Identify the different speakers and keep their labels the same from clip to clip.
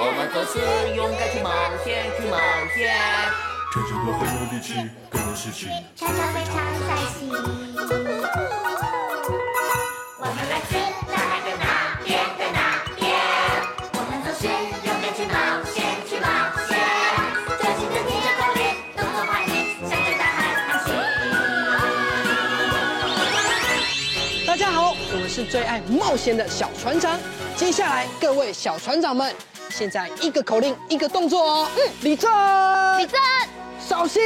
Speaker 1: 我们都是勇敢去冒险，去冒险。
Speaker 2: 全身都很有力气，更有士气，
Speaker 3: 常常非常帅气。我们来自哪个哪边的哪边？我们都是勇敢去冒险，去冒险。专心的听着口令，动作快灵，向着大海航行。
Speaker 4: 大家好，我们是最爱冒险的小船长。接下来，各位小船长们，现在一个口令，一个动作哦。嗯，立正，
Speaker 5: 立正，
Speaker 4: 稍息，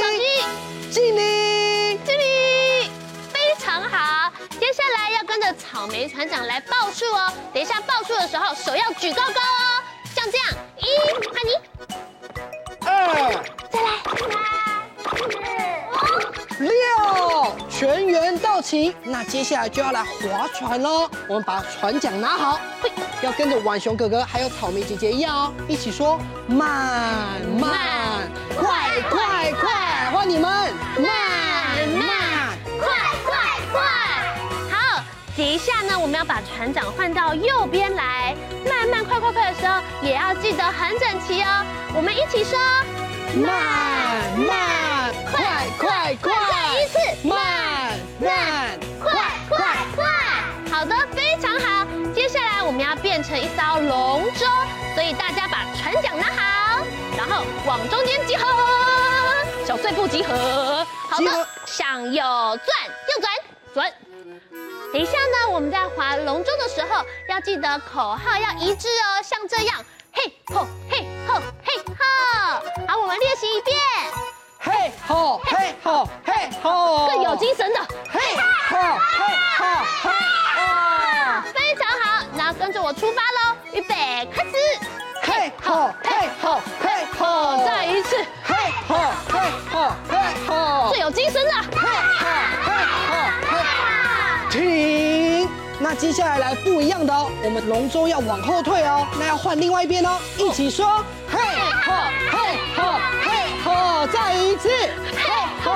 Speaker 5: 稍息，
Speaker 4: 敬礼，
Speaker 5: 敬礼，非常好。接下来要跟着草莓船长来报数哦。等一下报数的时候，手要举高高哦，像这样。一，换你。
Speaker 4: 全员到齐。那接下来就要来划船喽。我们把船桨拿好，要跟着浣熊哥哥还有草莓姐姐一样哦，一起说慢慢，快快快，换你们慢慢，
Speaker 5: 快快快。好，等一下呢，我们要把船桨换到右边来，慢慢快快快的时候，也要记得很整齐哦。我们一起说，
Speaker 4: 慢慢，快
Speaker 5: 们要变成一艘龙舟，所以大家把船桨拿好，然后往中间集合，小碎步集合。好的，向右转，右转，转。等一下呢，我们在划龙舟的时候，要记得口号要一致哦，像这样，嘿吼，嘿吼，嘿吼。好，我们练习一遍，
Speaker 4: 嘿吼，嘿吼，嘿吼，
Speaker 5: 更有精神的，
Speaker 4: 嘿吼，嘿吼，嘿吼，
Speaker 5: 非常好。跟着我出发喽，预备，开始，
Speaker 4: 嘿吼，嘿吼，嘿吼，
Speaker 5: 再一次，
Speaker 4: 嘿吼，嘿吼，嘿吼，
Speaker 5: 最有精神的，
Speaker 4: 嘿吼，嘿吼，嘿吼，停。那接下来来不一样的哦，我们龙舟要往后退哦，那要换另外一边哦，一起说，嘿吼，嘿吼，嘿吼，再一次，嘿吼，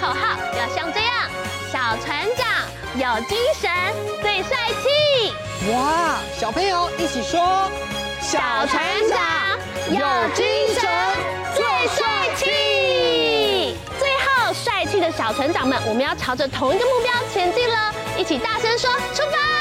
Speaker 5: 口号，要像这样，小船长有精神最帅气。
Speaker 4: 哇，小朋友一起说。
Speaker 5: 小船长有精神最帅气。最后，帅气的小船长们，我们要朝着同一个目标前进了，一起大声说：出
Speaker 3: 发！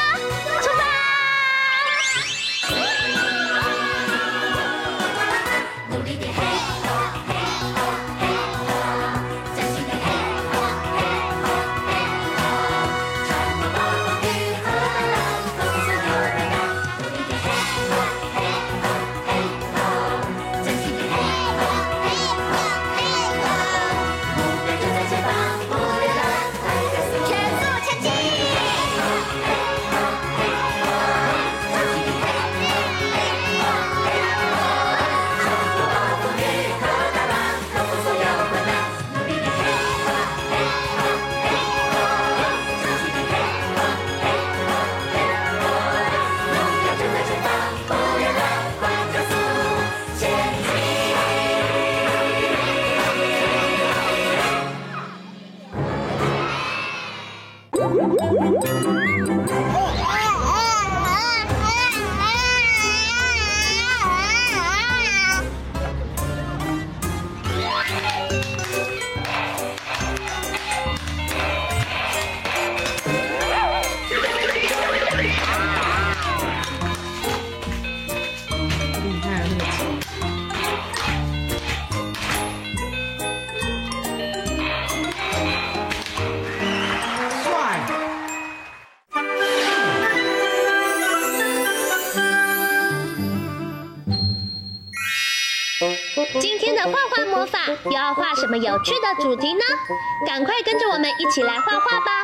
Speaker 3: 的
Speaker 5: 画画魔法又要画什么有趣的主题呢？赶快跟着我们一起来画画吧！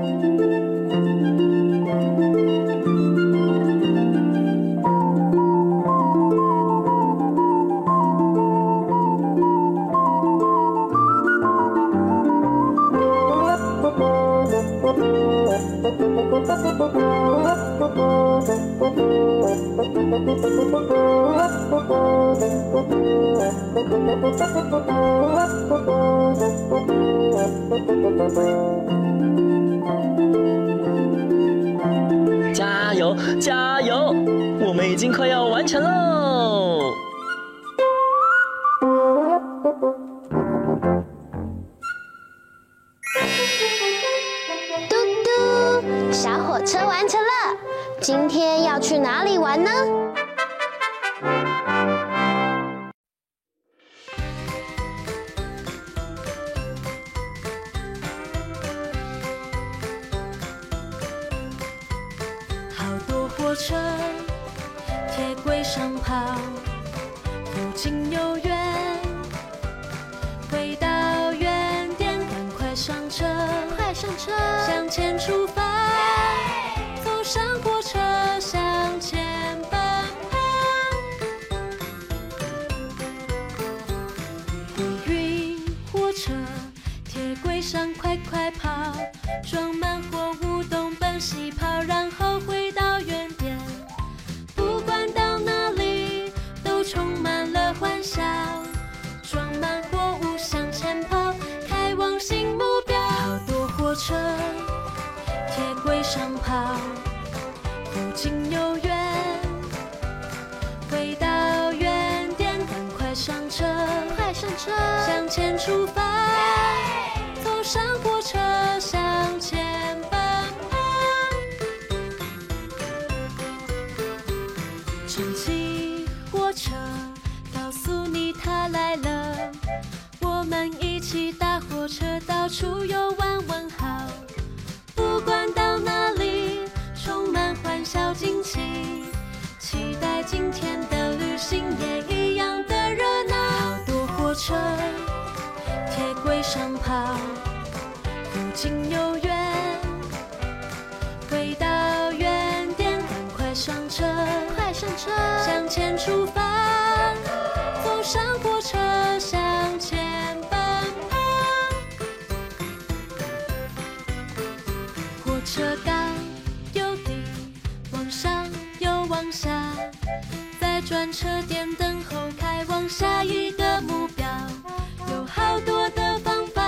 Speaker 6: 加油，加油！我们已经快要完成
Speaker 5: 喽。小火车完成了，今天要去哪里玩呢？
Speaker 7: 装满们一起搭火车到处游玩玩好。不管到哪里，充满欢笑惊喜，期待今天的旅行也一样的热闹。好多火车，铁轨上跑，不近又远，回到原点，赶快上车，
Speaker 5: 快上车！
Speaker 7: 向前出发，坐上火车转车点等候，开往下一个目标。有好多的方法，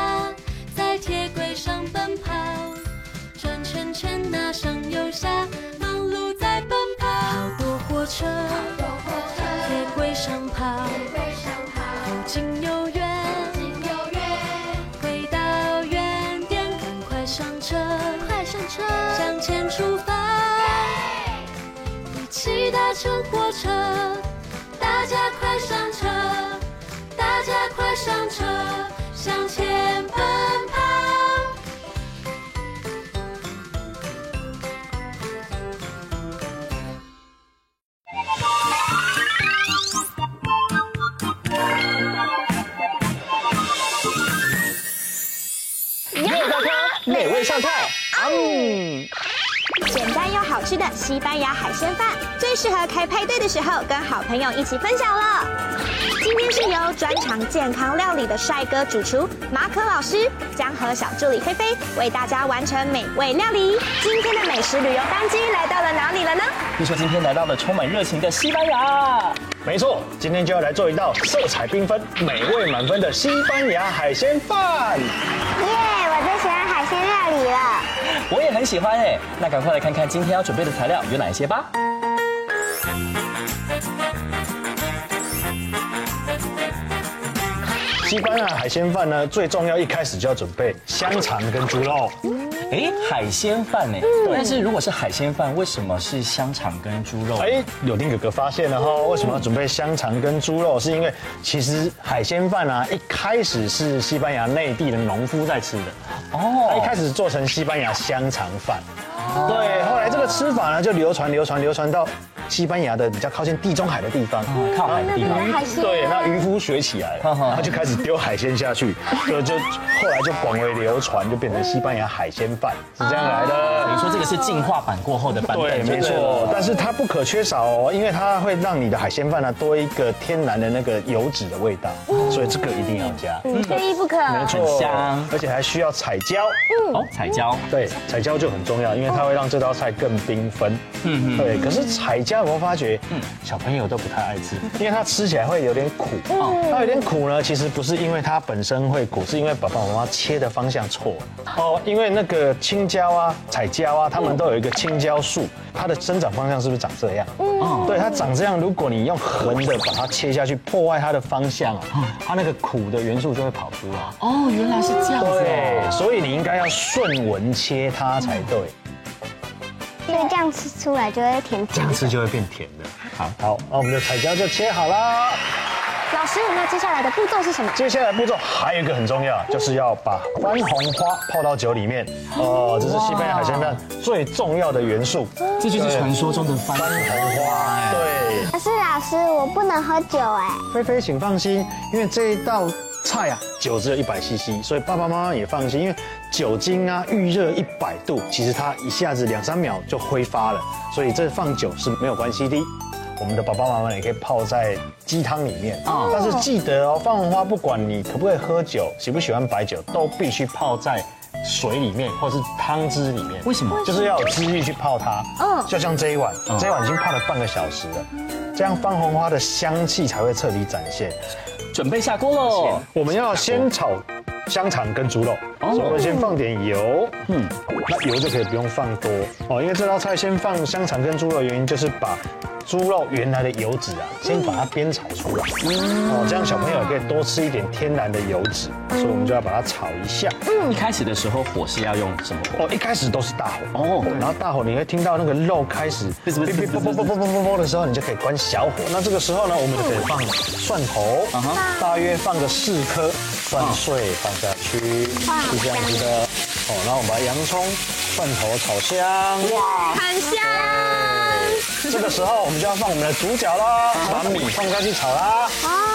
Speaker 7: 在铁轨上奔跑，转圈圈，拿上右下，忙碌在奔跑。好多火车，铁轨上跑，又近又搭乘火车，大家快上车，大家快上车，向前奔跑。
Speaker 6: 美味上菜，嗯，
Speaker 8: 简单又好吃的西班牙海鲜饭，适合开派对的时候跟好朋友一起分享了。今天是由专长健康料理的帅哥主厨马可老师，将和小助理菲菲为大家完成美味料理。今天的美食旅游班机来到了哪里了呢？
Speaker 6: 听说今天来到了充满热情的西班牙。
Speaker 9: 没错，今天就要来做一道色彩缤纷、美味满分的西班牙海鲜饭。
Speaker 8: 耶，我最喜欢海鲜料理了。
Speaker 6: 我也很喜欢哎，那赶快来看看今天要准备的材料有哪些吧。
Speaker 9: 西班牙海鲜饭呢，最重要一开始就要准备香肠跟猪肉。
Speaker 6: 哎，海鲜饭呢，但是如果是海鲜饭，为什么是香肠跟猪肉？
Speaker 9: 哎，柳丁哥哥发现了哈，为什么要准备香肠跟猪肉？是因为其实海鲜饭啊，一开始是西班牙内地的农夫在吃的。哦，一开始做成西班牙香肠饭。对，后来这个吃法呢，就流传流传流传到西班牙的比较靠近地中海的地方，
Speaker 6: 靠海的地方。
Speaker 9: 对，那渔夫学起来了，他就开始丢海鲜下去，所 以就后来就广为流传，就变成西班牙海鲜饭，是这样来的。
Speaker 6: 你说这个是进化版过后的版
Speaker 9: 对，
Speaker 6: 本，
Speaker 9: 没错，但是它不可缺少哦，因为它会让你的海鲜饭呢多一个天然的那个油脂的味道，所以这个一定要加。
Speaker 8: 缺一不可。
Speaker 9: 没错，
Speaker 6: 香
Speaker 9: 而且还需要彩椒。
Speaker 6: 哦，彩椒。
Speaker 9: 对，彩椒就很重要，因为它会让这道菜更缤纷。嗯嗯，对。可是彩椒有没有发觉，小朋友都不太爱吃，因为它吃起来会有点苦。它有点苦呢，其实不是因为它本身会苦，是因为爸爸妈妈切的方向错了。哦，因为那个青椒啊、彩椒啊，它们都有一个青椒树，它的生长方向是不是长这样？嗯，对，它长这样，如果你用横的把它切下去，破坏它的方向啊，它那个苦的元素就会跑出来。
Speaker 6: 哦，原来是这样子。
Speaker 9: 对，所以你应该要顺纹切它才对。
Speaker 8: 所以这样吃出来就会甜甜。
Speaker 9: 这样吃就会变甜的。好，好，那我们的彩椒就切好了。
Speaker 8: 老师，那接下来的步骤是什么？
Speaker 9: 接下来步骤还有一个很重要，就是要把番红花泡到酒里面。哦，这是西班牙海鲜饭最重要的元素。
Speaker 6: 这就是传说中的番
Speaker 9: 番红花。对。
Speaker 8: 可是老师，我不能喝酒哎。
Speaker 9: 菲菲，请放心，因为这一道菜啊，酒只有一百 CC，所以爸爸妈妈也放心，因为酒精啊预热一百度，其实它一下子两三秒就挥发了，所以这放酒是没有关系的。我们的爸爸妈妈也可以泡在鸡汤里面啊，但是记得哦，番红花不管你可不可以喝酒，喜不喜欢白酒，都必须泡在水里面或是汤汁里面。
Speaker 6: 为什么？
Speaker 9: 就是要有汁液去泡它。嗯，就像这一碗，这一碗已经泡了半个小时了，这样番红花的香气才会彻底展现。
Speaker 6: 准备下锅喽！
Speaker 9: 我们要先炒香肠跟猪肉，我微先放点油。嗯。那油就可以不用放多。哦因为这道菜先放香肠跟猪肉的原因就是把猪肉原来的油脂啊先把它煸炒出来。哦这样小朋友也可以多吃一点天然的油脂所以我们就要把它炒一下。
Speaker 6: 嗯一开始的时候火是要用什么？火
Speaker 9: 哦一开始都是大火。哦然后大火你会听到那个肉开始的时候你就可以关小火。那这个时候呢我们就可以放蒜头大约放个四颗蒜碎放下去。是这样子的。哦，然后我们把洋葱、蒜头炒香，
Speaker 5: 哇，很香。
Speaker 9: 这个时候我们就要放我们的主角啦，把米放下去炒啦。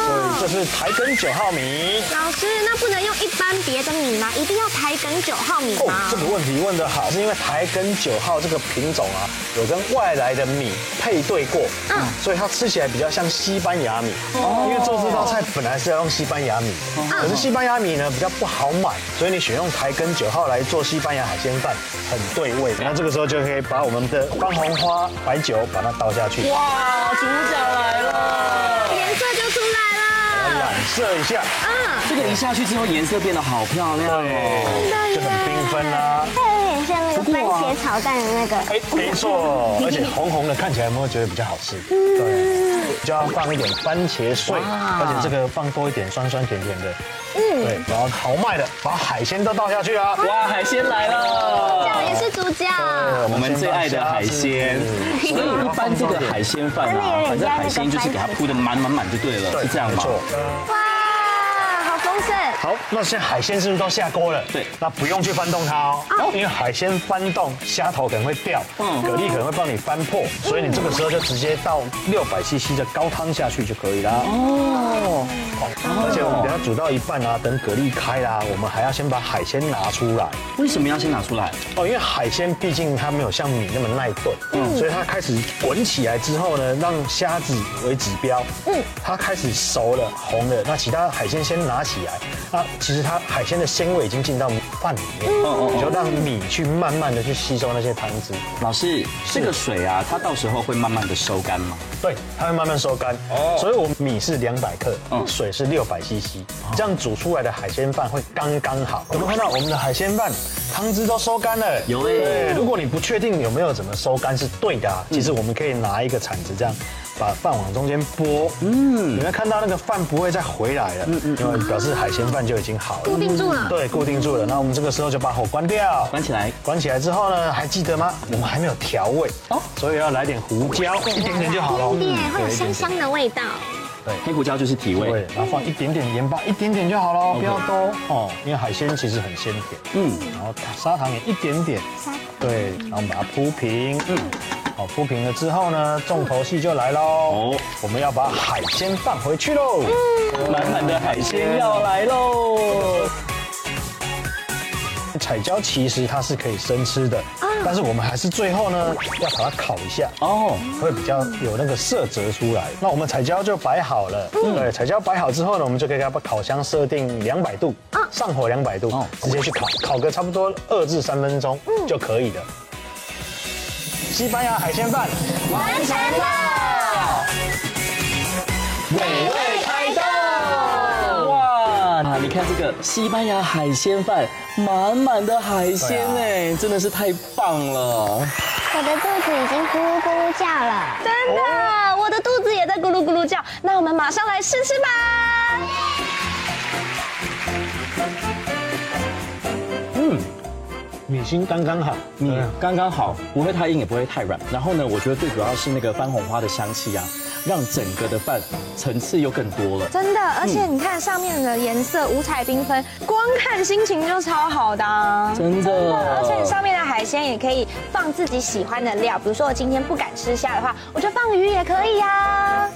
Speaker 9: 哦，这是台梗九号米。
Speaker 8: 老师，那不能用一般别的米吗？一定要台梗九号米吗？
Speaker 9: 这个问题问得好，是因为台梗九号这个品种啊，有跟外来的米配对过，嗯，所以它吃起来比较像西班牙米。哦，因为做这道菜本来是要用西班牙米，可是西班牙米呢比较不好买，所以你选用台梗九号来做西班牙海鲜饭很对味。那这个时候就可以把我们的番红花白酒。把它倒下去，
Speaker 6: 哇，主角来了，
Speaker 5: 来，
Speaker 9: 染色一下，
Speaker 6: 啊，这个一下去之后颜色变得好漂亮哦，
Speaker 9: 就很缤纷啦，
Speaker 8: 茄炒蛋的那个，哎，
Speaker 9: 没错，而且红红的，看起来有没有觉得比较好吃？对，就要放一点番茄碎，而且这个放多一点，酸酸甜甜的，嗯，对，然后豪迈的把海鲜都倒下去啊，
Speaker 6: 哇，海鲜来了，
Speaker 5: 这样也是主角，
Speaker 6: 我们最爱的海鲜。所以一般这个海鲜饭啊，反正海鲜就是给它铺的满满满就对了，是这样吗？
Speaker 8: 哇。好，
Speaker 9: 那现在海鲜是不是都下锅了？对，那不用去翻动它哦，因为海鲜翻动，虾头可能会掉，嗯，蛤蜊可能会帮你翻破，所以你这个时候就直接倒六百 CC 的高汤下去就可以了。哦，而且我们等下煮到一半啊，等蛤蜊开啦，我们还要先把海鲜拿出来。
Speaker 6: 为什么要先拿出来？
Speaker 9: 哦，因为海鲜毕竟它没有像米那么耐炖，嗯，所以它开始滚起来之后呢，让虾子为指标，嗯，它开始熟了、红了，那其他海鲜先拿起来。那其实它海鲜的鲜味已经进到饭里面，嗯，你就让米去慢慢的去吸收那些汤汁。
Speaker 6: 老师，这个水啊，它到时候会慢慢的收干吗？
Speaker 9: 对，它会慢慢收干。哦，所以我们米是两百克，嗯，水是六百 CC，这样煮出来的海鲜饭会刚刚好。有没有看到我们的海鲜饭汤汁都收干了？
Speaker 6: 有诶。
Speaker 9: 如果你不确定有没有怎么收干是对的，啊其实我们可以拿一个铲子这样。把饭往中间拨，嗯，你会看到那个饭不会再回来了，嗯嗯，因为表示海鲜饭就已经好了，
Speaker 5: 固定住了，
Speaker 9: 对，固定住了。那我们这个时候就把火关掉，
Speaker 6: 关起来，
Speaker 9: 关起来之后呢，还记得吗？我们还没有调味哦，所以要来点胡椒，一点点就好了，
Speaker 8: 一点点会有香香的味道。
Speaker 9: 对，
Speaker 6: 黑胡椒就是提味，
Speaker 9: 然后放一点点盐巴，一点点就好了，不要多。哦，因为海鲜其实很鲜甜，嗯，然后砂糖也一点点，对，然后我们把它铺平，嗯。好，铺平了之后呢，重头戏就来喽。哦，我们要把海鲜放回去喽。
Speaker 6: 嗯，满满的海鲜要来喽。
Speaker 9: 彩椒其实它是可以生吃的，但是我们还是最后呢要把它烤一下哦，会比较有那个色泽出来。那我们彩椒就摆好了，对，彩椒摆好之后呢，我们就可以把烤箱设定两百度，上火两百度，直接去烤，烤个差不多二至三分钟就可以了。西班牙海鲜饭完成了，
Speaker 6: 美味开动！哇，你看这个西班牙海鲜饭，满满的海鲜哎，真的是太棒了。
Speaker 8: 我的肚子已经咕噜咕噜叫了，真的，我的肚子也在咕噜咕噜叫。那我们马上来试试吧。
Speaker 9: 米心刚刚好，
Speaker 6: 米刚刚好，不会太硬，也不会太软。然后呢，我觉得最主要是那个番红花的香气啊，让整个的饭层次又更多了。
Speaker 8: 真的，而且你看上面的颜色五彩缤纷，光看心情就超好的啊。
Speaker 6: 真的，
Speaker 8: 而且上面的海鲜也可以放自己喜欢的料，比如说我今天不敢吃虾的话，我就放鱼也可以呀。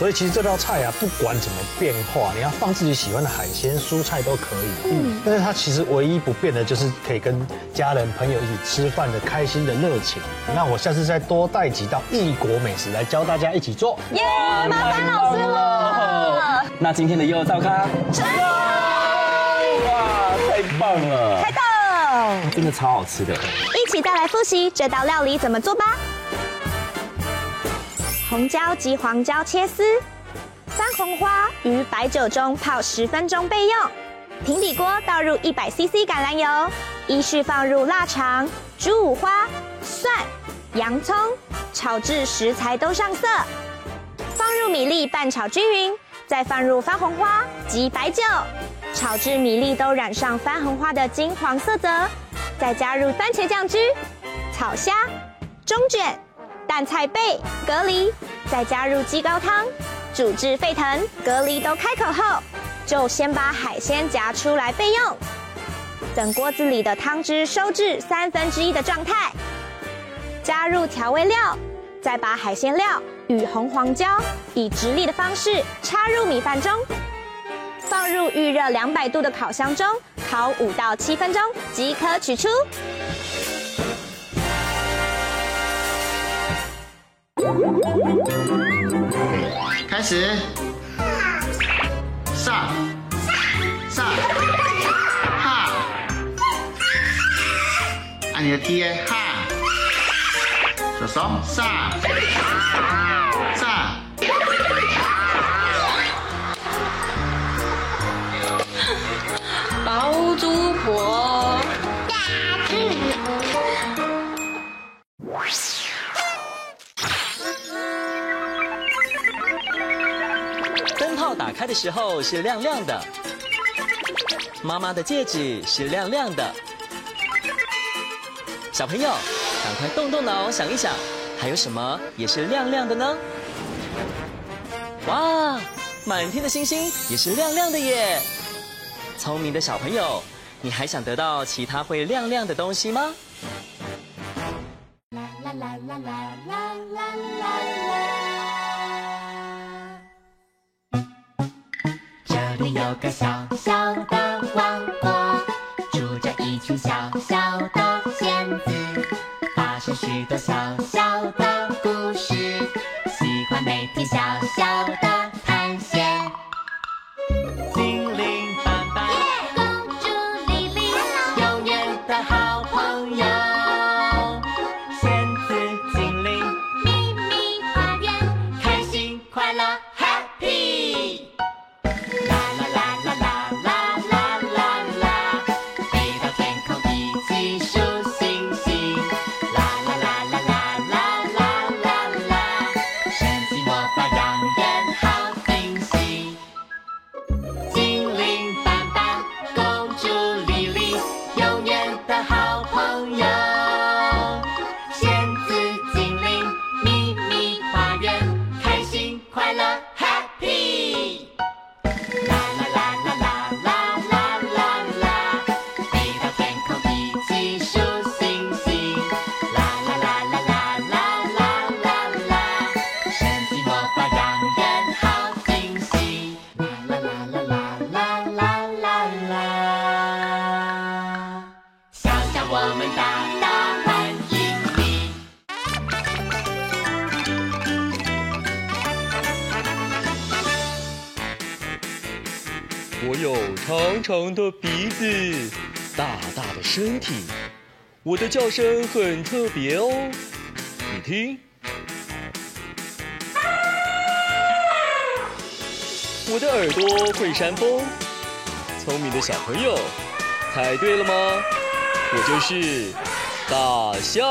Speaker 9: 所以其实这道菜啊，不管怎么变化，你要放自己喜欢的海鲜、蔬菜都可以。嗯，但是它其实唯一不变的就是可以跟家人朋友一起吃饭的开心的热情。那我下次再多带几道异国美食来教大家一起做。
Speaker 8: 耶，麻烦老师了。
Speaker 6: 那今天的幼灶咖，
Speaker 8: 成功！
Speaker 6: 哇，太棒了！
Speaker 8: 开动！
Speaker 6: 真的超好吃的。
Speaker 8: 一起再来复习这道料理怎么做吧。红椒及黄椒切丝，番红花于白酒中泡十分钟备用。平底锅倒入一百 CC 橄榄油，依序放入腊肠、猪五花、蒜、洋葱，炒至食材都上色。放入米粒拌炒均匀，再放入番红花及白酒，炒至米粒都染上番红花的金黄色泽。再加入番茄酱汁、炒虾、中卷。蛋菜贝、蛤蜊，再加入鸡高汤，煮至沸腾，蛤蜊都开口后，就先把海鲜夹出来备用。等锅子里的汤汁收至三分之一的状态，加入调味料，再把海鲜料与红黄椒以直立的方式插入米饭中，放入预热两百度的烤箱中烤五到七分钟即可取出。
Speaker 10: 开始，上，上，哈，按你的 T A 哈，手手。上，上，
Speaker 5: 包租婆。
Speaker 11: 灯泡打开的时候是亮亮的，妈妈的戒指是亮亮的。小朋友，赶快动动脑想一想，还有什么也是亮亮的呢？哇，满天的星星也是亮亮的耶！聪明的小朋友，你还想得到其他会亮亮的东西
Speaker 3: 吗？小小的故事，喜欢每天笑笑长的
Speaker 6: 鼻子，大大的身体，我的叫声很特别哦。你听，我的耳朵会扇风。聪明的小朋友，猜对了吗？我就是大象。